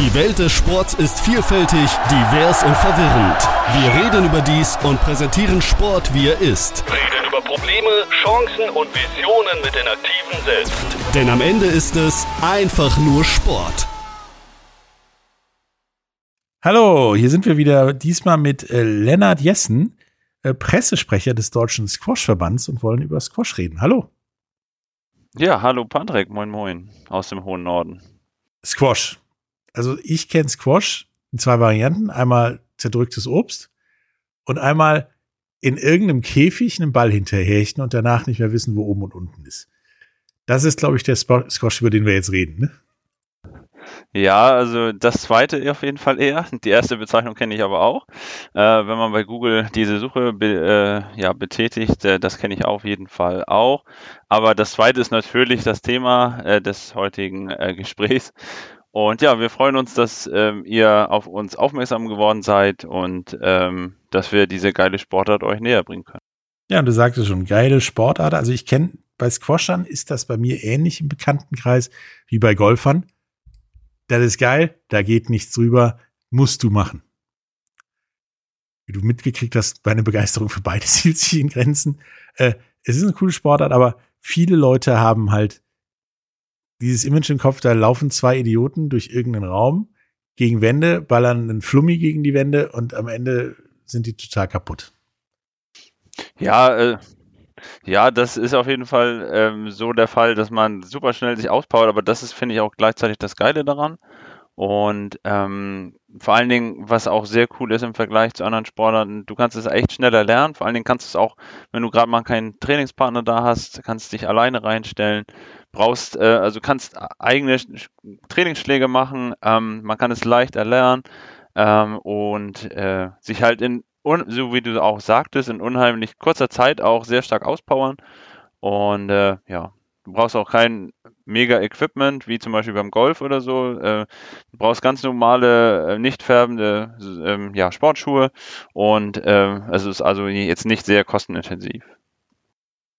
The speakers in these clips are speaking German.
Die Welt des Sports ist vielfältig, divers und verwirrend. Wir reden über dies und präsentieren Sport, wie er ist. Reden über Probleme, Chancen und Visionen mit den Aktiven selbst. Denn am Ende ist es einfach nur Sport. Hallo, hier sind wir wieder diesmal mit äh, Lennart Jessen, äh, Pressesprecher des Deutschen Squash-Verbands und wollen über Squash reden. Hallo. Ja, hallo Patrick, moin moin aus dem hohen Norden. Squash. Also ich kenne Squash in zwei Varianten. Einmal zerdrücktes Obst und einmal in irgendeinem Käfig einen Ball hinterherhechten und danach nicht mehr wissen, wo oben und unten ist. Das ist, glaube ich, der Squash, über den wir jetzt reden. Ne? Ja, also das zweite auf jeden Fall eher. Die erste Bezeichnung kenne ich aber auch. Äh, wenn man bei Google diese Suche be, äh, ja, betätigt, äh, das kenne ich auf jeden Fall auch. Aber das zweite ist natürlich das Thema äh, des heutigen äh, Gesprächs. Und ja, wir freuen uns, dass ähm, ihr auf uns aufmerksam geworden seid und ähm, dass wir diese geile Sportart euch näher bringen können. Ja, und du sagtest schon, geile Sportart. Also ich kenne bei Squashern ist das bei mir ähnlich im Bekanntenkreis wie bei Golfern das ist geil, da geht nichts drüber, musst du machen. Wie du mitgekriegt hast, meine Begeisterung für beide hielt sich in Grenzen. Äh, es ist eine coole Sportart, aber viele Leute haben halt dieses Image im Kopf, da laufen zwei Idioten durch irgendeinen Raum gegen Wände, ballern einen Flummi gegen die Wände und am Ende sind die total kaputt. Ja, äh, ja, das ist auf jeden Fall ähm, so der Fall, dass man super schnell sich auspowert, aber das ist, finde ich, auch gleichzeitig das Geile daran. Und ähm, vor allen Dingen, was auch sehr cool ist im Vergleich zu anderen Sportarten, du kannst es echt schneller lernen. Vor allen Dingen kannst du es auch, wenn du gerade mal keinen Trainingspartner da hast, kannst dich alleine reinstellen. Brauchst, äh, also kannst eigene Trainingsschläge machen. Ähm, man kann es leicht erlernen ähm, und äh, sich halt in so wie du auch sagtest, in unheimlich kurzer Zeit auch sehr stark auspowern. Und äh, ja, du brauchst auch kein mega Equipment, wie zum Beispiel beim Golf oder so. Äh, du brauchst ganz normale, äh, nicht färbende ähm, ja, Sportschuhe und äh, es ist also jetzt nicht sehr kostenintensiv.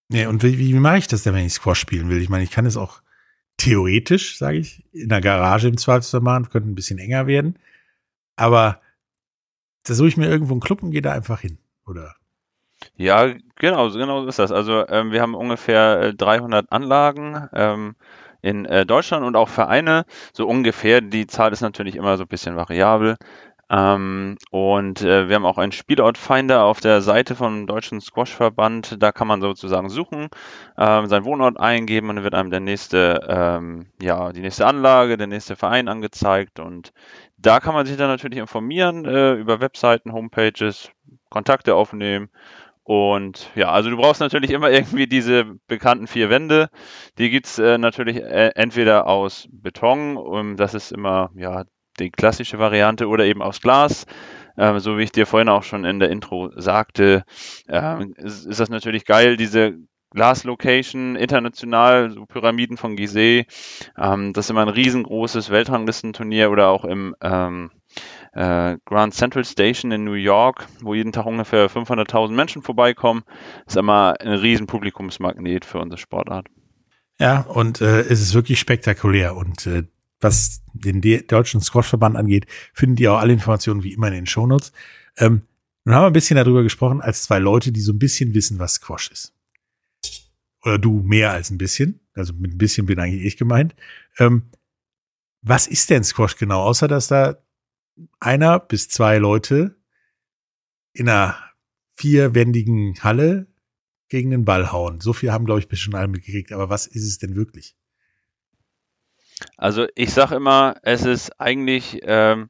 Nee, und wie, wie mache ich das denn, wenn ich Squash spielen will? Ich meine, ich kann es auch theoretisch, sage ich, in der Garage im Zweifelsfall machen, könnte ein bisschen enger werden. Aber da suche ich mir irgendwo einen Club und gehe da einfach hin, oder? Ja, genau, genau so ist das. Also ähm, wir haben ungefähr 300 äh, Anlagen ähm, in äh, Deutschland und auch Vereine. So ungefähr, die Zahl ist natürlich immer so ein bisschen variabel. Ähm, und äh, wir haben auch einen Spielortfinder auf der Seite vom Deutschen Squashverband. Da kann man sozusagen suchen, ähm, seinen Wohnort eingeben und dann wird einem der nächste, ähm, ja, die nächste Anlage, der nächste Verein angezeigt. Und da kann man sich dann natürlich informieren äh, über Webseiten, Homepages, Kontakte aufnehmen. Und ja, also du brauchst natürlich immer irgendwie diese bekannten vier Wände. Die gibt's äh, natürlich äh, entweder aus Beton, um, das ist immer ja die klassische Variante oder eben aus Glas. Ähm, so wie ich dir vorhin auch schon in der Intro sagte, ähm, ist, ist, das natürlich geil, diese Glas-Location international, so Pyramiden von Gizeh. Ähm, das ist immer ein riesengroßes Weltranglistenturnier oder auch im ähm, äh, Grand Central Station in New York, wo jeden Tag ungefähr 500.000 Menschen vorbeikommen. Ist immer ein riesen Publikumsmagnet für unsere Sportart. Ja, und äh, es ist wirklich spektakulär und äh, was den deutschen Squash-Verband angeht, finden die auch alle Informationen wie immer in den Shownotes. Ähm, nun haben wir ein bisschen darüber gesprochen, als zwei Leute, die so ein bisschen wissen, was Squash ist. Oder du mehr als ein bisschen. Also mit ein bisschen bin eigentlich ich gemeint. Ähm, was ist denn Squash genau? Außer, dass da einer bis zwei Leute in einer vierwändigen Halle gegen den Ball hauen. So viel haben, glaube ich, bis schon alle mitgekriegt. Aber was ist es denn wirklich? Also ich sage immer, es ist eigentlich ähm,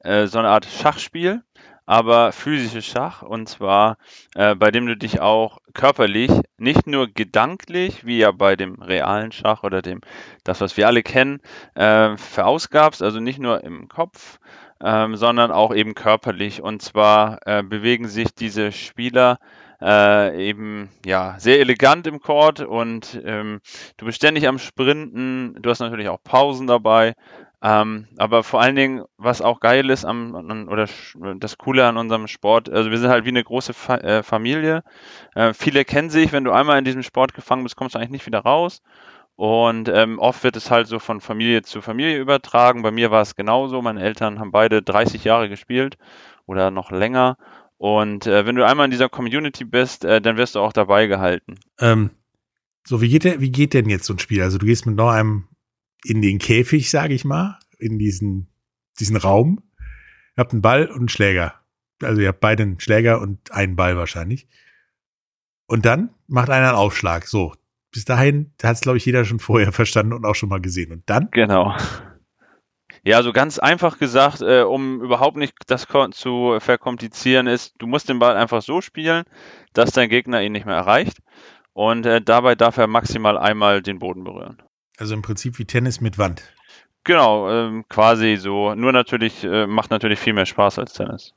äh, so eine Art Schachspiel, aber physisches Schach und zwar äh, bei dem du dich auch körperlich, nicht nur gedanklich, wie ja bei dem realen Schach oder dem, das was wir alle kennen, äh, verausgabst, also nicht nur im Kopf, ähm, sondern auch eben körperlich und zwar äh, bewegen sich diese Spieler äh, eben ja sehr elegant im Court und ähm, du bist ständig am Sprinten. Du hast natürlich auch Pausen dabei. Ähm, aber vor allen Dingen, was auch geil ist am, oder das Coole an unserem Sport, also wir sind halt wie eine große Fa äh, Familie. Äh, viele kennen sich, wenn du einmal in diesem Sport gefangen bist, kommst du eigentlich nicht wieder raus. Und ähm, oft wird es halt so von Familie zu Familie übertragen. Bei mir war es genauso. Meine Eltern haben beide 30 Jahre gespielt oder noch länger. Und äh, wenn du einmal in dieser Community bist, äh, dann wirst du auch dabei gehalten. Ähm, so, wie geht, der, wie geht denn jetzt so ein Spiel? Also du gehst mit noch einem in den Käfig, sage ich mal, in diesen, diesen Raum. Ihr habt einen Ball und einen Schläger. Also ihr habt beide einen Schläger und einen Ball wahrscheinlich. Und dann macht einer einen Aufschlag. So, bis dahin hat es, glaube ich, jeder schon vorher verstanden und auch schon mal gesehen. Und dann? Genau. Ja, so ganz einfach gesagt, äh, um überhaupt nicht das zu verkomplizieren, ist, du musst den Ball einfach so spielen, dass dein Gegner ihn nicht mehr erreicht. Und äh, dabei darf er maximal einmal den Boden berühren. Also im Prinzip wie Tennis mit Wand. Genau, ähm, quasi so. Nur natürlich, äh, macht natürlich viel mehr Spaß als Tennis.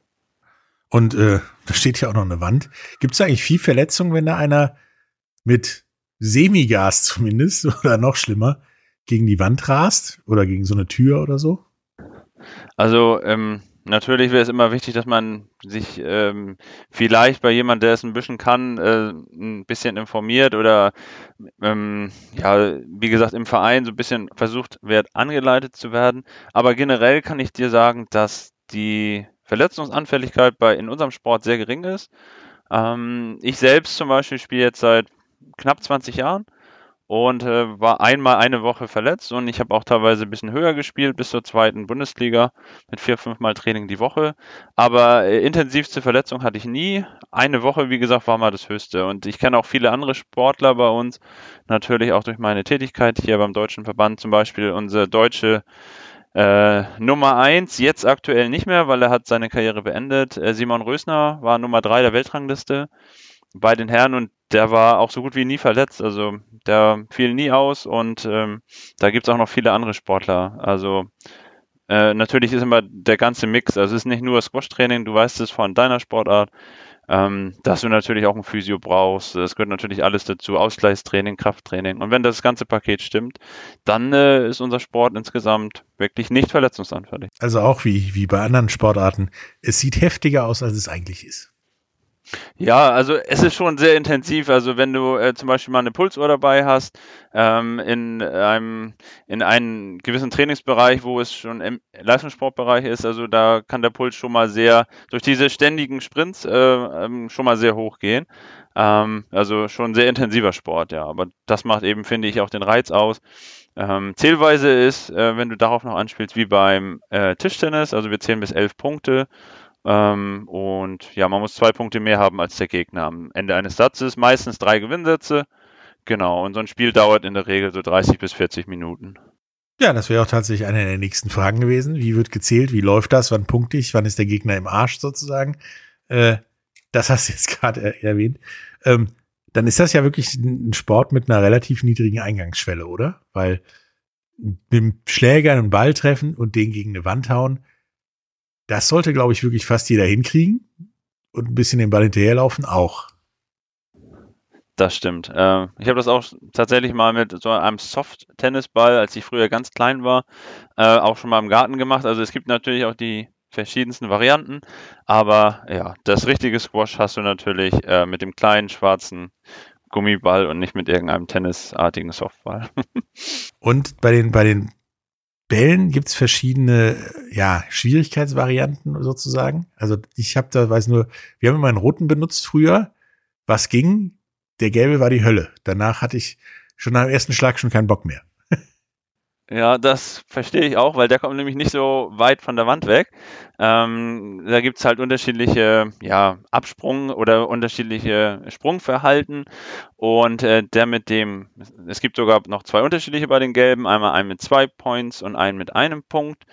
Und äh, da steht ja auch noch eine Wand. Gibt es eigentlich viel Verletzungen, wenn da einer mit Semigas zumindest oder noch schlimmer gegen die Wand rast oder gegen so eine Tür oder so? Also ähm, natürlich wäre es immer wichtig, dass man sich ähm, vielleicht bei jemand, der es ein bisschen kann, äh, ein bisschen informiert oder ähm, ja, wie gesagt, im Verein so ein bisschen versucht wird, angeleitet zu werden. Aber generell kann ich dir sagen, dass die Verletzungsanfälligkeit bei in unserem Sport sehr gering ist. Ähm, ich selbst zum Beispiel spiele jetzt seit knapp 20 Jahren und äh, war einmal eine Woche verletzt und ich habe auch teilweise ein bisschen höher gespielt bis zur zweiten Bundesliga mit vier, fünf Mal Training die Woche. Aber äh, intensivste Verletzung hatte ich nie. Eine Woche, wie gesagt, war mal das Höchste. Und ich kenne auch viele andere Sportler bei uns, natürlich auch durch meine Tätigkeit hier beim Deutschen Verband, zum Beispiel unsere deutsche äh, Nummer eins jetzt aktuell nicht mehr, weil er hat seine Karriere beendet. Äh, Simon Rösner war Nummer drei der Weltrangliste bei den Herren und der war auch so gut wie nie verletzt. Also der fiel nie aus und ähm, da gibt es auch noch viele andere Sportler. Also äh, natürlich ist immer der ganze Mix. Also es ist nicht nur Squash-Training, du weißt es von deiner Sportart, ähm, dass du natürlich auch ein Physio brauchst. Es gehört natürlich alles dazu, Ausgleichstraining, Krafttraining. Und wenn das ganze Paket stimmt, dann äh, ist unser Sport insgesamt wirklich nicht verletzungsanfällig. Also auch wie, wie bei anderen Sportarten. Es sieht heftiger aus, als es eigentlich ist. Ja, also es ist schon sehr intensiv. Also wenn du äh, zum Beispiel mal eine Pulsuhr dabei hast, ähm, in einem in einem gewissen Trainingsbereich, wo es schon im Leistungssportbereich ist, also da kann der Puls schon mal sehr durch diese ständigen Sprints äh, ähm, schon mal sehr hoch gehen. Ähm, also schon sehr intensiver Sport, ja. Aber das macht eben, finde ich, auch den Reiz aus. Ähm, Zählweise ist, äh, wenn du darauf noch anspielst, wie beim äh, Tischtennis, also wir zählen bis elf Punkte. Ähm, und ja, man muss zwei Punkte mehr haben als der Gegner am Ende eines Satzes. Meistens drei Gewinnsätze. Genau, und so ein Spiel dauert in der Regel so 30 bis 40 Minuten. Ja, das wäre auch tatsächlich eine der nächsten Fragen gewesen. Wie wird gezählt? Wie läuft das? Wann punkte ich? Wann ist der Gegner im Arsch sozusagen? Äh, das hast du jetzt gerade er erwähnt. Ähm, dann ist das ja wirklich ein Sport mit einer relativ niedrigen Eingangsschwelle, oder? Weil mit dem Schläger einen Ball treffen und den gegen eine Wand hauen, das sollte, glaube ich, wirklich fast jeder hinkriegen. Und ein bisschen den Ball hinterherlaufen auch. Das stimmt. Äh, ich habe das auch tatsächlich mal mit so einem Soft-Tennisball, als ich früher ganz klein war, äh, auch schon mal im Garten gemacht. Also es gibt natürlich auch die verschiedensten Varianten, aber ja, das richtige Squash hast du natürlich äh, mit dem kleinen schwarzen Gummiball und nicht mit irgendeinem tennisartigen Softball. und bei den, bei den Bällen gibt es verschiedene ja, Schwierigkeitsvarianten sozusagen. Also ich habe da, weiß nur, wir haben immer einen roten benutzt früher. Was ging? Der gelbe war die Hölle. Danach hatte ich schon am ersten Schlag schon keinen Bock mehr. Ja, das verstehe ich auch, weil der kommt nämlich nicht so weit von der Wand weg. Ähm, da gibt's halt unterschiedliche ja, Absprung oder unterschiedliche Sprungverhalten. Und äh, der mit dem, es gibt sogar noch zwei unterschiedliche bei den Gelben, einmal einen mit zwei Points und einen mit einem Punkt.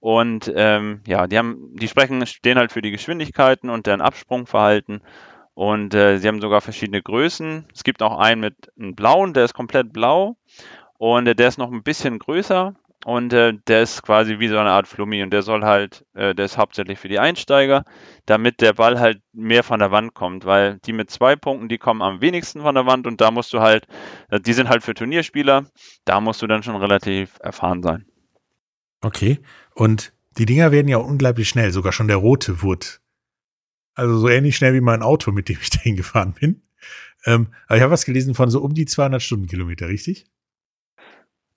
Und ähm, ja, die haben, die sprechen, stehen halt für die Geschwindigkeiten und deren Absprungverhalten. Und äh, sie haben sogar verschiedene Größen. Es gibt auch einen mit einem blauen, der ist komplett blau. Und äh, der ist noch ein bisschen größer und äh, der ist quasi wie so eine Art Flummi und der soll halt, äh, der ist hauptsächlich für die Einsteiger, damit der Ball halt mehr von der Wand kommt, weil die mit zwei Punkten, die kommen am wenigsten von der Wand und da musst du halt, äh, die sind halt für Turnierspieler, da musst du dann schon relativ erfahren sein. Okay, und die Dinger werden ja unglaublich schnell, sogar schon der rote wurde. Also so ähnlich schnell wie mein Auto, mit dem ich dahin gefahren bin. Ähm, aber ich habe was gelesen von so um die 200 Stundenkilometer, richtig?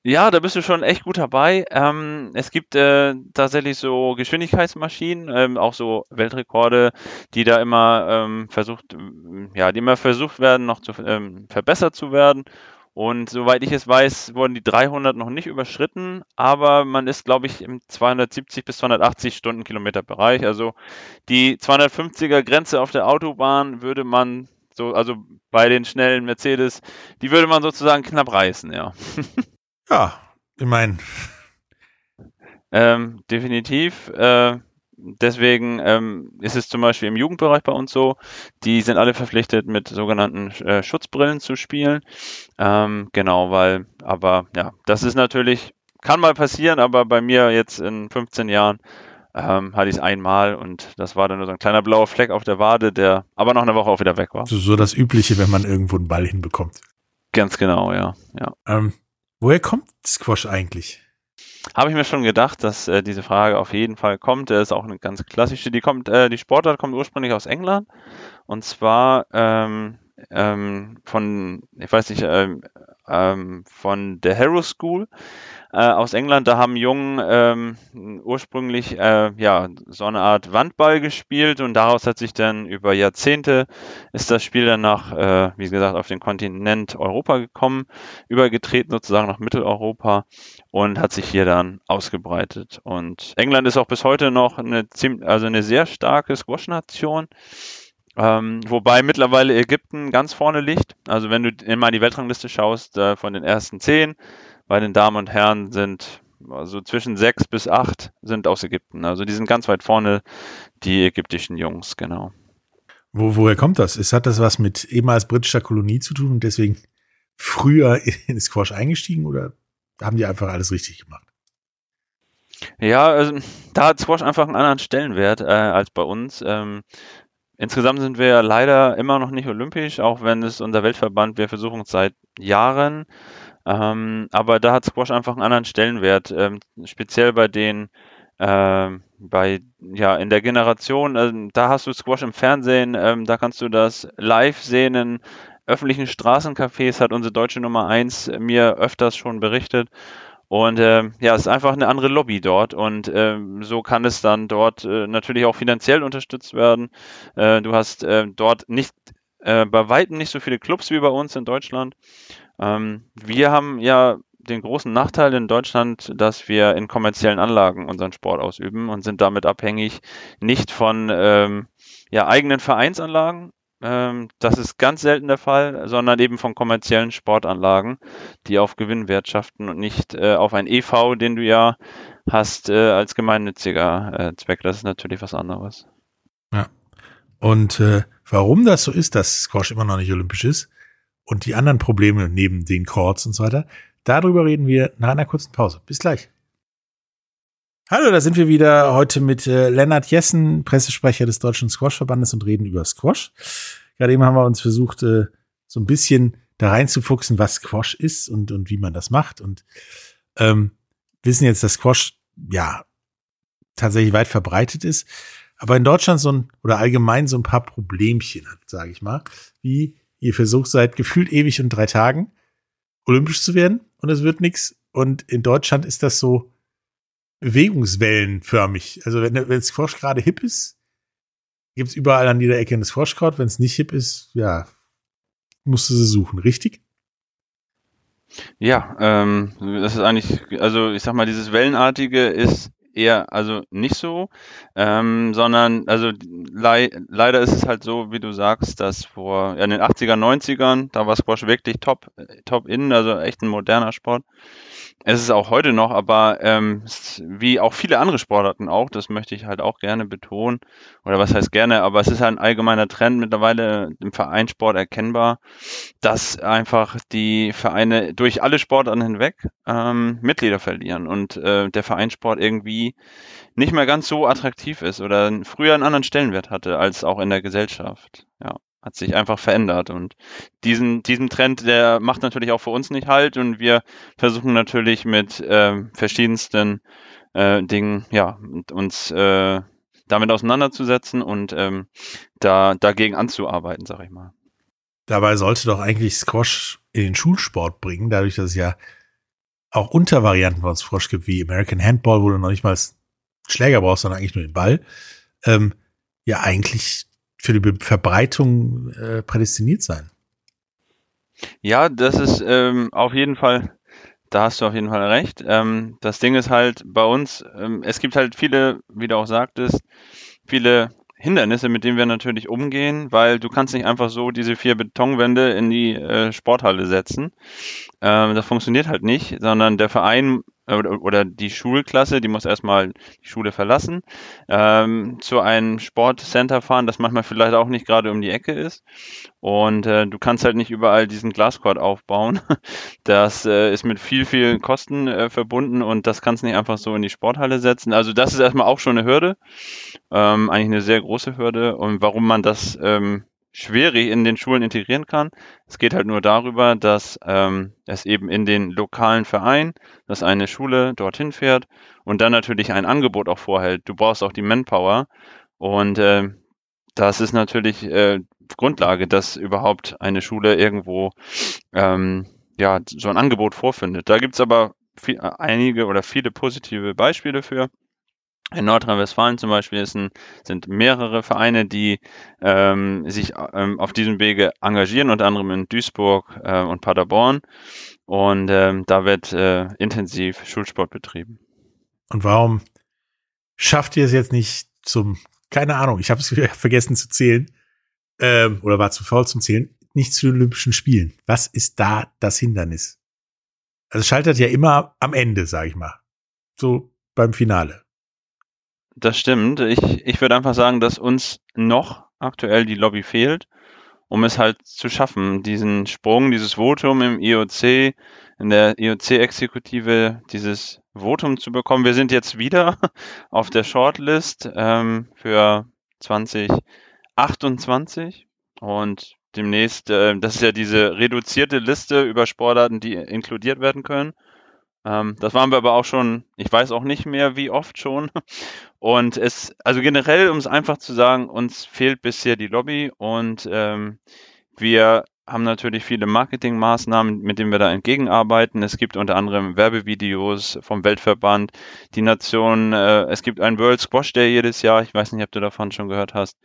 Ja, da bist du schon echt gut dabei. Ähm, es gibt äh, tatsächlich so Geschwindigkeitsmaschinen, ähm, auch so Weltrekorde, die da immer ähm, versucht, ja, die immer versucht werden, noch zu ähm, verbessert zu werden. Und soweit ich es weiß, wurden die 300 noch nicht überschritten, aber man ist, glaube ich, im 270 bis 280 Stundenkilometer Bereich. Also die 250er Grenze auf der Autobahn würde man so, also bei den schnellen Mercedes, die würde man sozusagen knapp reißen, ja. Ja, ich meine. Ähm, definitiv. Äh, deswegen ähm, ist es zum Beispiel im Jugendbereich bei uns so, die sind alle verpflichtet, mit sogenannten äh, Schutzbrillen zu spielen. Ähm, genau, weil, aber ja, das ist natürlich, kann mal passieren, aber bei mir jetzt in 15 Jahren ähm, hatte ich es einmal und das war dann nur so ein kleiner blauer Fleck auf der Wade, der aber noch eine Woche auch wieder weg war. So, so das Übliche, wenn man irgendwo einen Ball hinbekommt. Ganz genau, ja. ja. Ähm, Woher kommt Squash eigentlich? Habe ich mir schon gedacht, dass äh, diese Frage auf jeden Fall kommt. Das ist auch eine ganz klassische. Die kommt, äh, die Sportart kommt ursprünglich aus England und zwar ähm, ähm, von, ich weiß nicht, ähm, ähm, von der Harrow School äh, aus England. Da haben Jungen ähm, ursprünglich äh, ja so eine Art Wandball gespielt und daraus hat sich dann über Jahrzehnte ist das Spiel dann nach, äh, wie gesagt, auf den Kontinent Europa gekommen, übergetreten sozusagen nach Mitteleuropa und hat sich hier dann ausgebreitet. Und England ist auch bis heute noch eine ziemlich, also eine sehr starke Squash-Nation. Ähm, wobei mittlerweile Ägypten ganz vorne liegt. Also wenn du immer in die Weltrangliste schaust, äh, von den ersten zehn bei den Damen und Herren sind also zwischen sechs bis acht sind aus Ägypten. Also die sind ganz weit vorne, die ägyptischen Jungs, genau. Wo, woher kommt das? Ist, hat das was mit ehemals britischer Kolonie zu tun und deswegen früher in Squash eingestiegen oder haben die einfach alles richtig gemacht? Ja, also, da hat Squash einfach einen anderen Stellenwert äh, als bei uns. Ähm, insgesamt sind wir leider immer noch nicht olympisch, auch wenn es unser Weltverband, wir versuchen es seit Jahren. Ähm, aber da hat Squash einfach einen anderen Stellenwert, ähm, speziell bei den, ähm, bei, ja, in der Generation, äh, da hast du Squash im Fernsehen, ähm, da kannst du das live sehen in öffentlichen Straßencafés, hat unsere deutsche Nummer eins mir öfters schon berichtet. Und äh, ja, es ist einfach eine andere Lobby dort und äh, so kann es dann dort äh, natürlich auch finanziell unterstützt werden. Äh, du hast äh, dort nicht äh, bei weitem nicht so viele Clubs wie bei uns in Deutschland. Ähm, wir haben ja den großen Nachteil in Deutschland, dass wir in kommerziellen Anlagen unseren Sport ausüben und sind damit abhängig nicht von ähm, ja, eigenen Vereinsanlagen. Ähm, das ist ganz selten der Fall, sondern eben von kommerziellen Sportanlagen, die auf Gewinn wirtschaften und nicht äh, auf ein EV, den du ja hast äh, als gemeinnütziger äh, Zweck. Das ist natürlich was anderes. Ja. Und äh, warum das so ist, dass Squash immer noch nicht olympisch ist, und die anderen Probleme neben den Chords und so weiter. Darüber reden wir nach einer kurzen Pause. Bis gleich. Hallo, da sind wir wieder heute mit äh, Lennart Jessen, Pressesprecher des Deutschen Squash-Verbandes und reden über Squash. Gerade eben haben wir uns versucht, äh, so ein bisschen da reinzufuchsen, was Squash ist und, und wie man das macht. Und ähm, wissen jetzt, dass Squash ja tatsächlich weit verbreitet ist, aber in Deutschland so ein oder allgemein so ein paar Problemchen hat, sage ich mal, wie Ihr versucht seit gefühlt ewig und drei Tagen olympisch zu werden und es wird nichts. Und in Deutschland ist das so bewegungswellenförmig. Also wenn, wenn Squash gerade hip ist, gibt es überall an jeder Ecke eine Squash-Court. Wenn es nicht hip ist, ja, musst du sie suchen, richtig? Ja, ähm, das ist eigentlich, also ich sag mal, dieses Wellenartige ist eher also nicht so, ähm, sondern also le leider ist es halt so, wie du sagst, dass vor ja, in den 80er, 90ern, da war Squash wirklich top, top in, also echt ein moderner Sport. Es ist auch heute noch, aber ähm, wie auch viele andere Sportarten auch, das möchte ich halt auch gerne betonen, oder was heißt gerne, aber es ist halt ein allgemeiner Trend mittlerweile im Vereinssport erkennbar, dass einfach die Vereine durch alle Sportarten hinweg ähm, Mitglieder verlieren und äh, der Vereinssport irgendwie nicht mehr ganz so attraktiv ist oder früher einen anderen Stellenwert hatte als auch in der Gesellschaft. Ja hat sich einfach verändert. Und diesen, diesen Trend, der macht natürlich auch für uns nicht halt. Und wir versuchen natürlich mit äh, verschiedensten äh, Dingen, ja, uns äh, damit auseinanderzusetzen und ähm, da dagegen anzuarbeiten, sag ich mal. Dabei sollte doch eigentlich Squash in den Schulsport bringen, dadurch, dass es ja auch Untervarianten uns Frosch gibt, wie American Handball, wo du noch nicht mal Schläger brauchst, sondern eigentlich nur den Ball, ähm, ja eigentlich für die Verbreitung äh, prädestiniert sein. Ja, das ist ähm, auf jeden Fall, da hast du auf jeden Fall recht. Ähm, das Ding ist halt bei uns, ähm, es gibt halt viele, wie du auch sagtest, viele Hindernisse, mit denen wir natürlich umgehen, weil du kannst nicht einfach so diese vier Betonwände in die äh, Sporthalle setzen. Ähm, das funktioniert halt nicht, sondern der Verein oder, oder die Schulklasse, die muss erstmal die Schule verlassen, ähm, zu einem Sportcenter fahren, das manchmal vielleicht auch nicht gerade um die Ecke ist. Und äh, du kannst halt nicht überall diesen Glascourt aufbauen. Das äh, ist mit viel, viel Kosten äh, verbunden und das kannst du nicht einfach so in die Sporthalle setzen. Also das ist erstmal auch schon eine Hürde, ähm, eigentlich eine sehr große Hürde. Und warum man das ähm, schwierig in den Schulen integrieren kann. Es geht halt nur darüber, dass ähm, es eben in den lokalen Verein, dass eine Schule dorthin fährt und dann natürlich ein Angebot auch vorhält. Du brauchst auch die Manpower und äh, das ist natürlich äh, Grundlage, dass überhaupt eine Schule irgendwo ähm, ja so ein Angebot vorfindet. Da gibt's aber viel, einige oder viele positive Beispiele für. In Nordrhein-Westfalen zum Beispiel ein, sind mehrere Vereine, die ähm, sich ähm, auf diesem Wege engagieren, unter anderem in Duisburg äh, und Paderborn. Und ähm, da wird äh, intensiv Schulsport betrieben. Und warum schafft ihr es jetzt nicht zum, keine Ahnung, ich habe es vergessen zu zählen, ähm, oder war zu faul zum Zählen, nicht zu den Olympischen Spielen? Was ist da das Hindernis? Also scheitert ja immer am Ende, sage ich mal. So beim Finale. Das stimmt. Ich, ich würde einfach sagen, dass uns noch aktuell die Lobby fehlt, um es halt zu schaffen, diesen Sprung, dieses Votum im IOC, in der IOC-Exekutive, dieses Votum zu bekommen. Wir sind jetzt wieder auf der Shortlist ähm, für 2028 und demnächst, äh, das ist ja diese reduzierte Liste über Sportarten, die inkludiert werden können. Ähm, das waren wir aber auch schon, ich weiß auch nicht mehr, wie oft schon. Und es, also generell, um es einfach zu sagen, uns fehlt bisher die Lobby und ähm, wir haben natürlich viele Marketingmaßnahmen, mit denen wir da entgegenarbeiten. Es gibt unter anderem Werbevideos vom Weltverband, die Nation, äh, es gibt einen World Squash Day jedes Jahr. Ich weiß nicht, ob du davon schon gehört hast.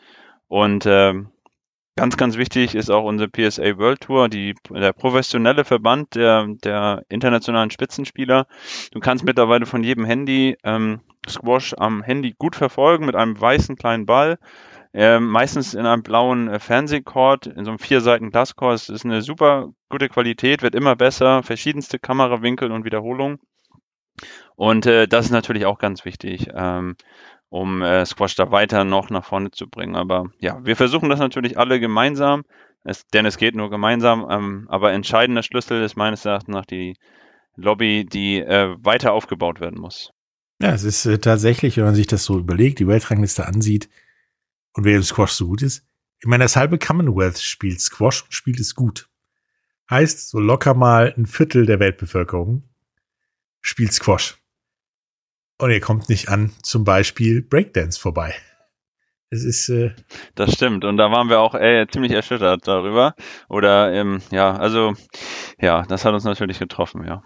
Und ähm, Ganz, ganz wichtig ist auch unsere PSA World Tour, die, der professionelle Verband der, der internationalen Spitzenspieler. Du kannst mittlerweile von jedem Handy ähm, Squash am Handy gut verfolgen mit einem weißen kleinen Ball. Äh, meistens in einem blauen äh, Fernsehcord, in so einem vier Seiten Glascord. Es ist eine super gute Qualität, wird immer besser, verschiedenste Kamerawinkel und Wiederholungen. Und äh, das ist natürlich auch ganz wichtig. Ähm, um äh, Squash da weiter noch nach vorne zu bringen. Aber ja, wir versuchen das natürlich alle gemeinsam, es, denn es geht nur gemeinsam. Ähm, aber entscheidender Schlüssel ist meines Erachtens nach die Lobby, die äh, weiter aufgebaut werden muss. Ja, es ist äh, tatsächlich, wenn man sich das so überlegt, die Weltrangliste ansieht und wer im Squash so gut ist. Ich meine, das halbe Commonwealth spielt Squash und spielt es gut. Heißt, so locker mal ein Viertel der Weltbevölkerung spielt Squash. Und ihr kommt nicht an zum Beispiel Breakdance vorbei. Es ist. Äh das stimmt. Und da waren wir auch äh, ziemlich erschüttert darüber. Oder ähm, ja, also ja, das hat uns natürlich getroffen, ja.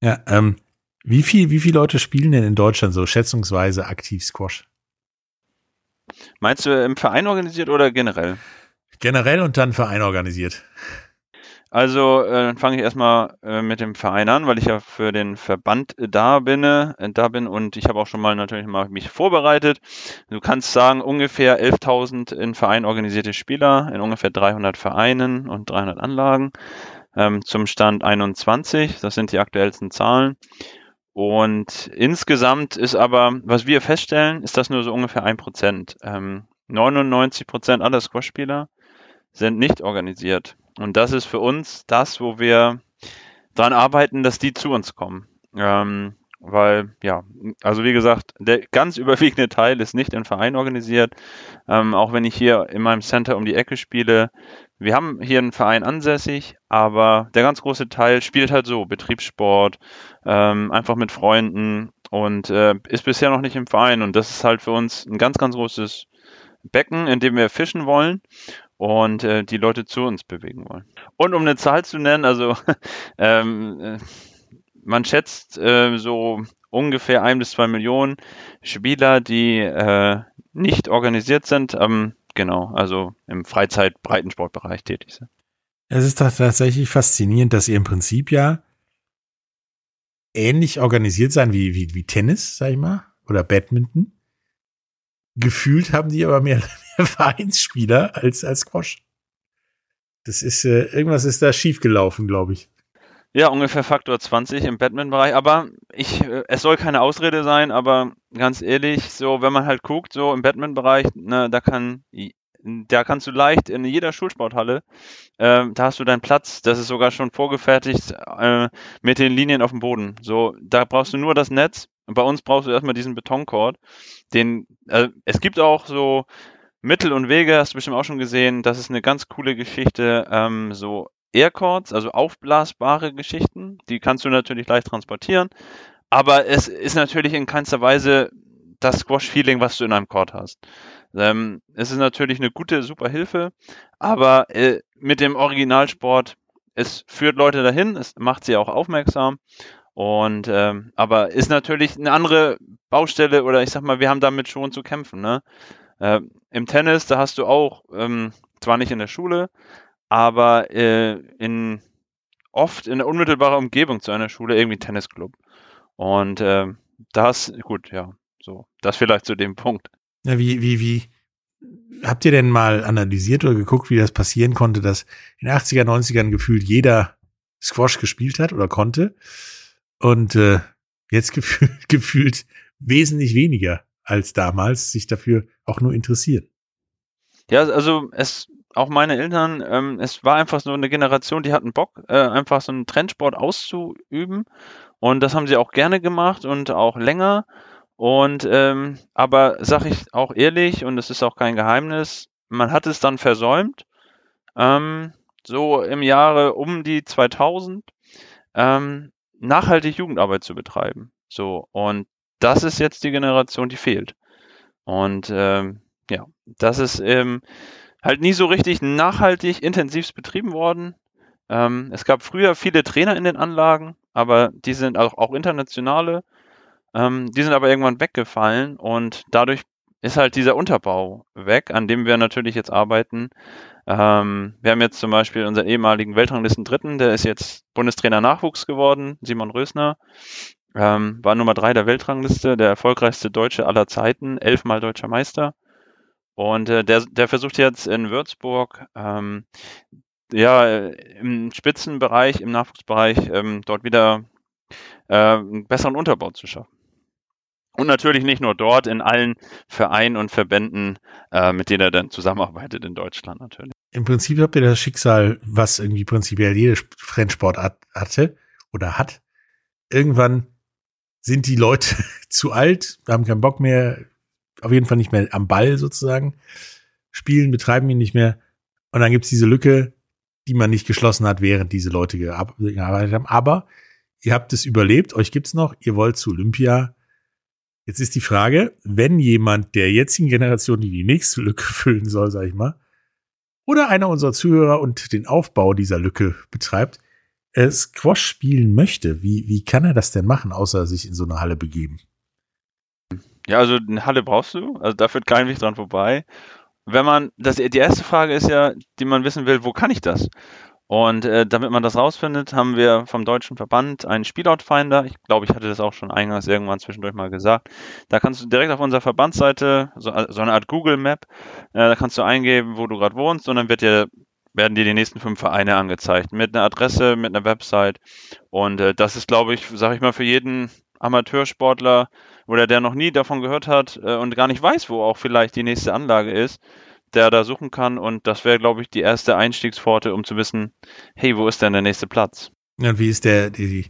Ja, ähm, wie viel, wie viele Leute spielen denn in Deutschland so schätzungsweise aktiv Squash? Meinst du im Verein organisiert oder generell? Generell und dann Verein organisiert. Also äh, fange ich erstmal äh, mit dem Verein an, weil ich ja für den Verband da bin, äh, da bin und ich habe auch schon mal natürlich mal mich vorbereitet. Du kannst sagen, ungefähr 11.000 in Verein organisierte Spieler in ungefähr 300 Vereinen und 300 Anlagen ähm, zum Stand 21. Das sind die aktuellsten Zahlen. Und insgesamt ist aber, was wir feststellen, ist das nur so ungefähr ein Prozent. Ähm, 99 Prozent aller Squash-Spieler sind nicht organisiert. Und das ist für uns das, wo wir dran arbeiten, dass die zu uns kommen. Ähm, weil, ja, also wie gesagt, der ganz überwiegende Teil ist nicht im Verein organisiert. Ähm, auch wenn ich hier in meinem Center um die Ecke spiele. Wir haben hier einen Verein ansässig, aber der ganz große Teil spielt halt so, Betriebssport, ähm, einfach mit Freunden und äh, ist bisher noch nicht im Verein. Und das ist halt für uns ein ganz, ganz großes Becken, in dem wir fischen wollen und äh, die Leute zu uns bewegen wollen. Und um eine Zahl zu nennen, also ähm, äh, man schätzt äh, so ungefähr ein bis zwei Millionen Spieler, die äh, nicht organisiert sind, ähm, genau, also im Freizeit-Breitensportbereich tätig sind. Es ist doch tatsächlich faszinierend, dass ihr im Prinzip ja ähnlich organisiert sein wie, wie, wie Tennis, sag ich mal, oder Badminton. Gefühlt haben die aber mehr, mehr Vereinsspieler als, als Squash. Das ist, äh, irgendwas ist da schiefgelaufen, glaube ich. Ja, ungefähr Faktor 20 im Batman-Bereich. Aber ich, äh, es soll keine Ausrede sein, aber ganz ehrlich, so, wenn man halt guckt, so im Batman-Bereich, ne, da kann, da kannst du leicht in jeder Schulsporthalle, äh, da hast du deinen Platz. Das ist sogar schon vorgefertigt äh, mit den Linien auf dem Boden. So, da brauchst du nur das Netz. Bei uns brauchst du erstmal diesen Betoncord. Den, äh, es gibt auch so Mittel und Wege, hast du bestimmt auch schon gesehen. Das ist eine ganz coole Geschichte. Ähm, so Aircords, also aufblasbare Geschichten, die kannst du natürlich leicht transportieren. Aber es ist natürlich in keinster Weise das Squash-Feeling, was du in einem Cord hast. Ähm, es ist natürlich eine gute, super Hilfe, aber äh, mit dem Originalsport, es führt Leute dahin, es macht sie auch aufmerksam. Und ähm, aber ist natürlich eine andere Baustelle oder ich sag mal, wir haben damit schon zu kämpfen. Ne? Äh, Im Tennis, da hast du auch, ähm, zwar nicht in der Schule, aber äh, in oft in der unmittelbaren Umgebung zu einer Schule irgendwie ein Tennisclub. Und äh, das, gut, ja, so, das vielleicht zu dem Punkt. Ja, wie, wie, wie, habt ihr denn mal analysiert oder geguckt, wie das passieren konnte, dass in den 80er, 90ern gefühlt jeder Squash gespielt hat oder konnte und äh, jetzt gefühlt, gefühlt wesentlich weniger als damals sich dafür auch nur interessieren? Ja, also es auch meine Eltern, ähm, es war einfach so eine Generation, die hatten Bock, äh, einfach so einen Trendsport auszuüben. Und das haben sie auch gerne gemacht und auch länger. Und ähm, aber sag ich auch ehrlich, und es ist auch kein Geheimnis, man hat es dann versäumt, ähm, so im Jahre um die 2000 ähm, nachhaltig Jugendarbeit zu betreiben. So und das ist jetzt die Generation, die fehlt. Und ähm, ja, das ist ähm, halt nie so richtig nachhaltig intensiv betrieben worden. Ähm, es gab früher viele Trainer in den Anlagen, aber die sind auch, auch internationale. Ähm, die sind aber irgendwann weggefallen und dadurch ist halt dieser Unterbau weg, an dem wir natürlich jetzt arbeiten. Ähm, wir haben jetzt zum Beispiel unseren ehemaligen Weltranglisten Dritten, der ist jetzt Bundestrainer Nachwuchs geworden, Simon Rösner. Ähm, war Nummer drei der Weltrangliste, der erfolgreichste Deutsche aller Zeiten, elfmal deutscher Meister. Und äh, der, der versucht jetzt in Würzburg, ähm, ja, im Spitzenbereich, im Nachwuchsbereich, ähm, dort wieder äh, einen besseren Unterbau zu schaffen. Und natürlich nicht nur dort, in allen Vereinen und Verbänden, äh, mit denen er dann zusammenarbeitet in Deutschland natürlich. Im Prinzip habt ihr das Schicksal, was irgendwie prinzipiell jede Rennsportart hatte oder hat. Irgendwann sind die Leute zu alt, haben keinen Bock mehr, auf jeden Fall nicht mehr am Ball sozusagen, spielen, betreiben ihn nicht mehr. Und dann gibt's diese Lücke, die man nicht geschlossen hat, während diese Leute gearbeitet haben. Aber ihr habt es überlebt, euch gibt's noch, ihr wollt zu Olympia. Jetzt ist die Frage, wenn jemand der jetzigen Generation, die die nächste Lücke füllen soll, sag ich mal, oder einer unserer Zuhörer und den Aufbau dieser Lücke betreibt, äh, Squash spielen möchte, wie, wie kann er das denn machen, außer sich in so eine Halle begeben? Ja, also eine Halle brauchst du, also da führt kein Weg dran vorbei. Wenn man, das, die erste Frage ist ja, die man wissen will, wo kann ich das? Und äh, damit man das rausfindet, haben wir vom Deutschen Verband einen Spielortfinder. Ich glaube, ich hatte das auch schon eingangs irgendwann zwischendurch mal gesagt. Da kannst du direkt auf unserer Verbandsseite, so, so eine Art Google Map, äh, da kannst du eingeben, wo du gerade wohnst und dann wird dir werden dir die nächsten fünf Vereine angezeigt mit einer Adresse, mit einer Website. Und äh, das ist, glaube ich, sage ich mal, für jeden Amateursportler oder der noch nie davon gehört hat äh, und gar nicht weiß, wo auch vielleicht die nächste Anlage ist, der da suchen kann. Und das wäre, glaube ich, die erste Einstiegspforte, um zu wissen, hey, wo ist denn der nächste Platz? Und wie ist der, die,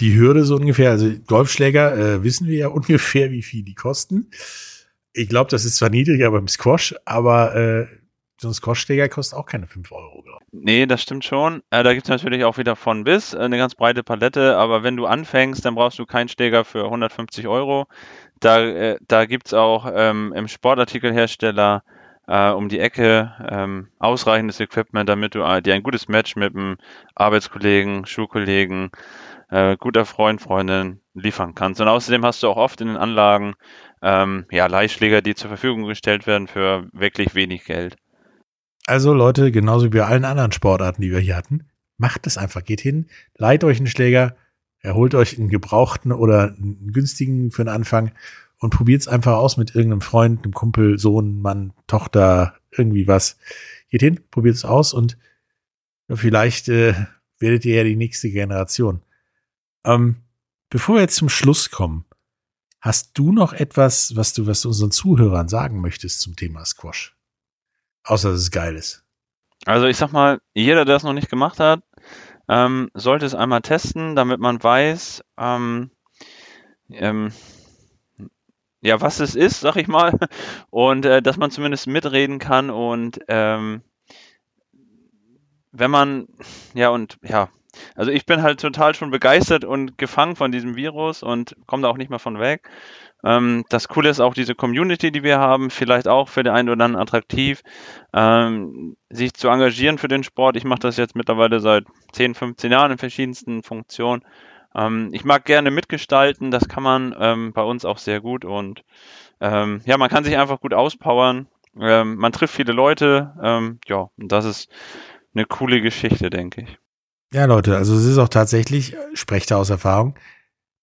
die Hürde so ungefähr? Also Golfschläger äh, wissen wir ja ungefähr, wie viel die kosten. Ich glaube, das ist zwar niedriger beim Squash, aber äh, so ein Squash-Schläger kostet auch keine 5 Euro, glaube ich. Nee, das stimmt schon. Äh, da gibt's natürlich auch wieder von bis, äh, eine ganz breite Palette, aber wenn du anfängst, dann brauchst du keinen Schläger für 150 Euro. Da, äh, da gibt's auch ähm, im Sportartikelhersteller äh, um die Ecke, ähm, ausreichendes Equipment, damit du äh, dir ein gutes Match mit einem Arbeitskollegen, Schulkollegen, äh, guter Freund, Freundin liefern kannst. Und außerdem hast du auch oft in den Anlagen ähm, ja, Leihschläger, die zur Verfügung gestellt werden für wirklich wenig Geld. Also Leute, genauso wie bei allen anderen Sportarten, die wir hier hatten, macht es einfach. Geht hin, leiht euch einen Schläger, erholt euch einen gebrauchten oder einen günstigen für den Anfang und probiert es einfach aus mit irgendeinem Freund, einem Kumpel, Sohn, Mann, Tochter, irgendwie was. Geht hin, probiert es aus und vielleicht äh, werdet ihr ja die nächste Generation. Ähm, bevor wir jetzt zum Schluss kommen, hast du noch etwas, was du, was du unseren Zuhörern sagen möchtest zum Thema Squash? Außer dass es geil ist. Also ich sag mal, jeder, der es noch nicht gemacht hat, ähm, sollte es einmal testen, damit man weiß, ähm, ähm, ja, was es ist, sag ich mal, und äh, dass man zumindest mitreden kann und ähm, wenn man, ja, und ja, also ich bin halt total schon begeistert und gefangen von diesem Virus und komme da auch nicht mehr von weg. Ähm, das Coole ist auch diese Community, die wir haben, vielleicht auch für den einen oder anderen attraktiv, ähm, sich zu engagieren für den Sport. Ich mache das jetzt mittlerweile seit 10, 15 Jahren in verschiedensten Funktionen. Ähm, ich mag gerne mitgestalten, das kann man ähm, bei uns auch sehr gut und ähm, ja, man kann sich einfach gut auspowern. Ähm, man trifft viele Leute, ja, und das ist eine coole Geschichte, denke ich. Ja, Leute, also es ist auch tatsächlich, sprecht da aus Erfahrung,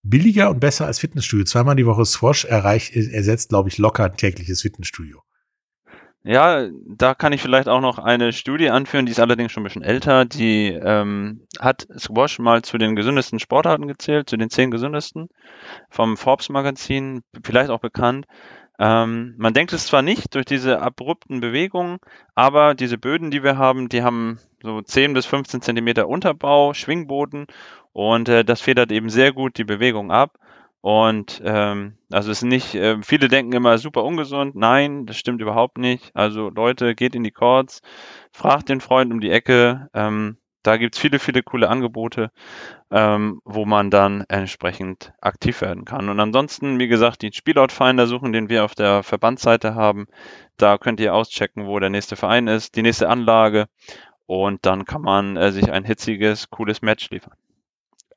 billiger und besser als Fitnessstudio. Zweimal die Woche Swash erreicht, ersetzt, glaube ich, locker ein tägliches Fitnessstudio. Ja, da kann ich vielleicht auch noch eine Studie anführen, die ist allerdings schon ein bisschen älter. Die ähm, hat Squash mal zu den gesündesten Sportarten gezählt, zu den zehn gesündesten vom Forbes Magazin, vielleicht auch bekannt. Ähm, man denkt es zwar nicht durch diese abrupten Bewegungen, aber diese Böden, die wir haben, die haben so 10 bis 15 Zentimeter Unterbau, Schwingboden und äh, das federt eben sehr gut die Bewegung ab. Und ähm, also es ist nicht, äh, viele denken immer super ungesund. Nein, das stimmt überhaupt nicht. Also Leute, geht in die Chords, fragt den Freund um die Ecke. Ähm, da gibt's viele, viele coole Angebote, ähm, wo man dann entsprechend aktiv werden kann. Und ansonsten, wie gesagt, die Spielortfinder suchen, den wir auf der Verbandsseite haben. Da könnt ihr auschecken, wo der nächste Verein ist, die nächste Anlage und dann kann man äh, sich ein hitziges, cooles Match liefern.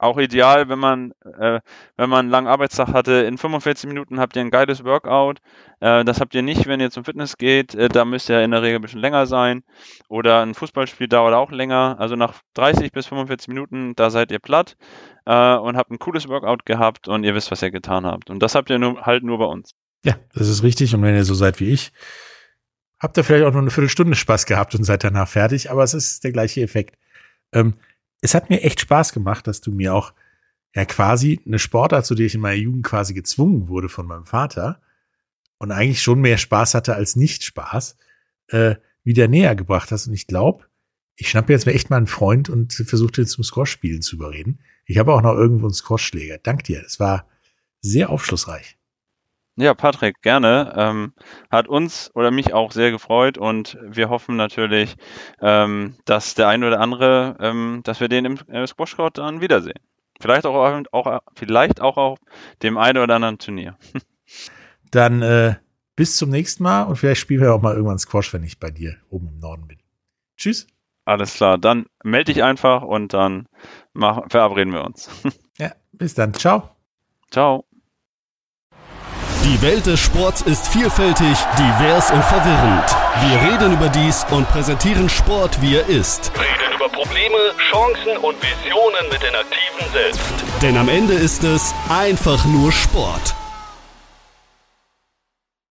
Auch ideal, wenn man, äh, wenn man einen langen Arbeitstag hatte. In 45 Minuten habt ihr ein geiles Workout. Äh, das habt ihr nicht, wenn ihr zum Fitness geht. Äh, da müsst ihr in der Regel ein bisschen länger sein. Oder ein Fußballspiel dauert auch länger. Also nach 30 bis 45 Minuten, da seid ihr platt äh, und habt ein cooles Workout gehabt und ihr wisst, was ihr getan habt. Und das habt ihr nur, halt nur bei uns. Ja, das ist richtig. Und wenn ihr so seid wie ich, habt ihr vielleicht auch nur eine Viertelstunde Spaß gehabt und seid danach fertig, aber es ist der gleiche Effekt. Ähm, es hat mir echt Spaß gemacht, dass du mir auch ja quasi eine Sportart, zu der ich in meiner Jugend quasi gezwungen wurde von meinem Vater und eigentlich schon mehr Spaß hatte als nicht Spaß, äh, wieder näher gebracht hast. Und ich glaube, ich schnappe jetzt mir echt mal einen Freund und versuche den zum Squash-Spielen zu überreden. Ich habe auch noch irgendwo einen Squash-Schläger. Dank dir. Es war sehr aufschlussreich. Ja, Patrick, gerne. Ähm, hat uns oder mich auch sehr gefreut und wir hoffen natürlich, ähm, dass der eine oder andere, ähm, dass wir den im äh, Squash Court dann wiedersehen. Vielleicht auch, auch, vielleicht auch auf dem einen oder anderen Turnier. Dann äh, bis zum nächsten Mal und vielleicht spielen wir auch mal irgendwann Squash, wenn ich bei dir oben im Norden bin. Tschüss. Alles klar, dann melde dich einfach und dann machen, verabreden wir uns. ja, bis dann. Ciao. Ciao. Die Welt des Sports ist vielfältig, divers und verwirrend. Wir reden über dies und präsentieren Sport, wie er ist. Reden über Probleme, Chancen und Visionen mit den Aktiven selbst. Denn am Ende ist es einfach nur Sport.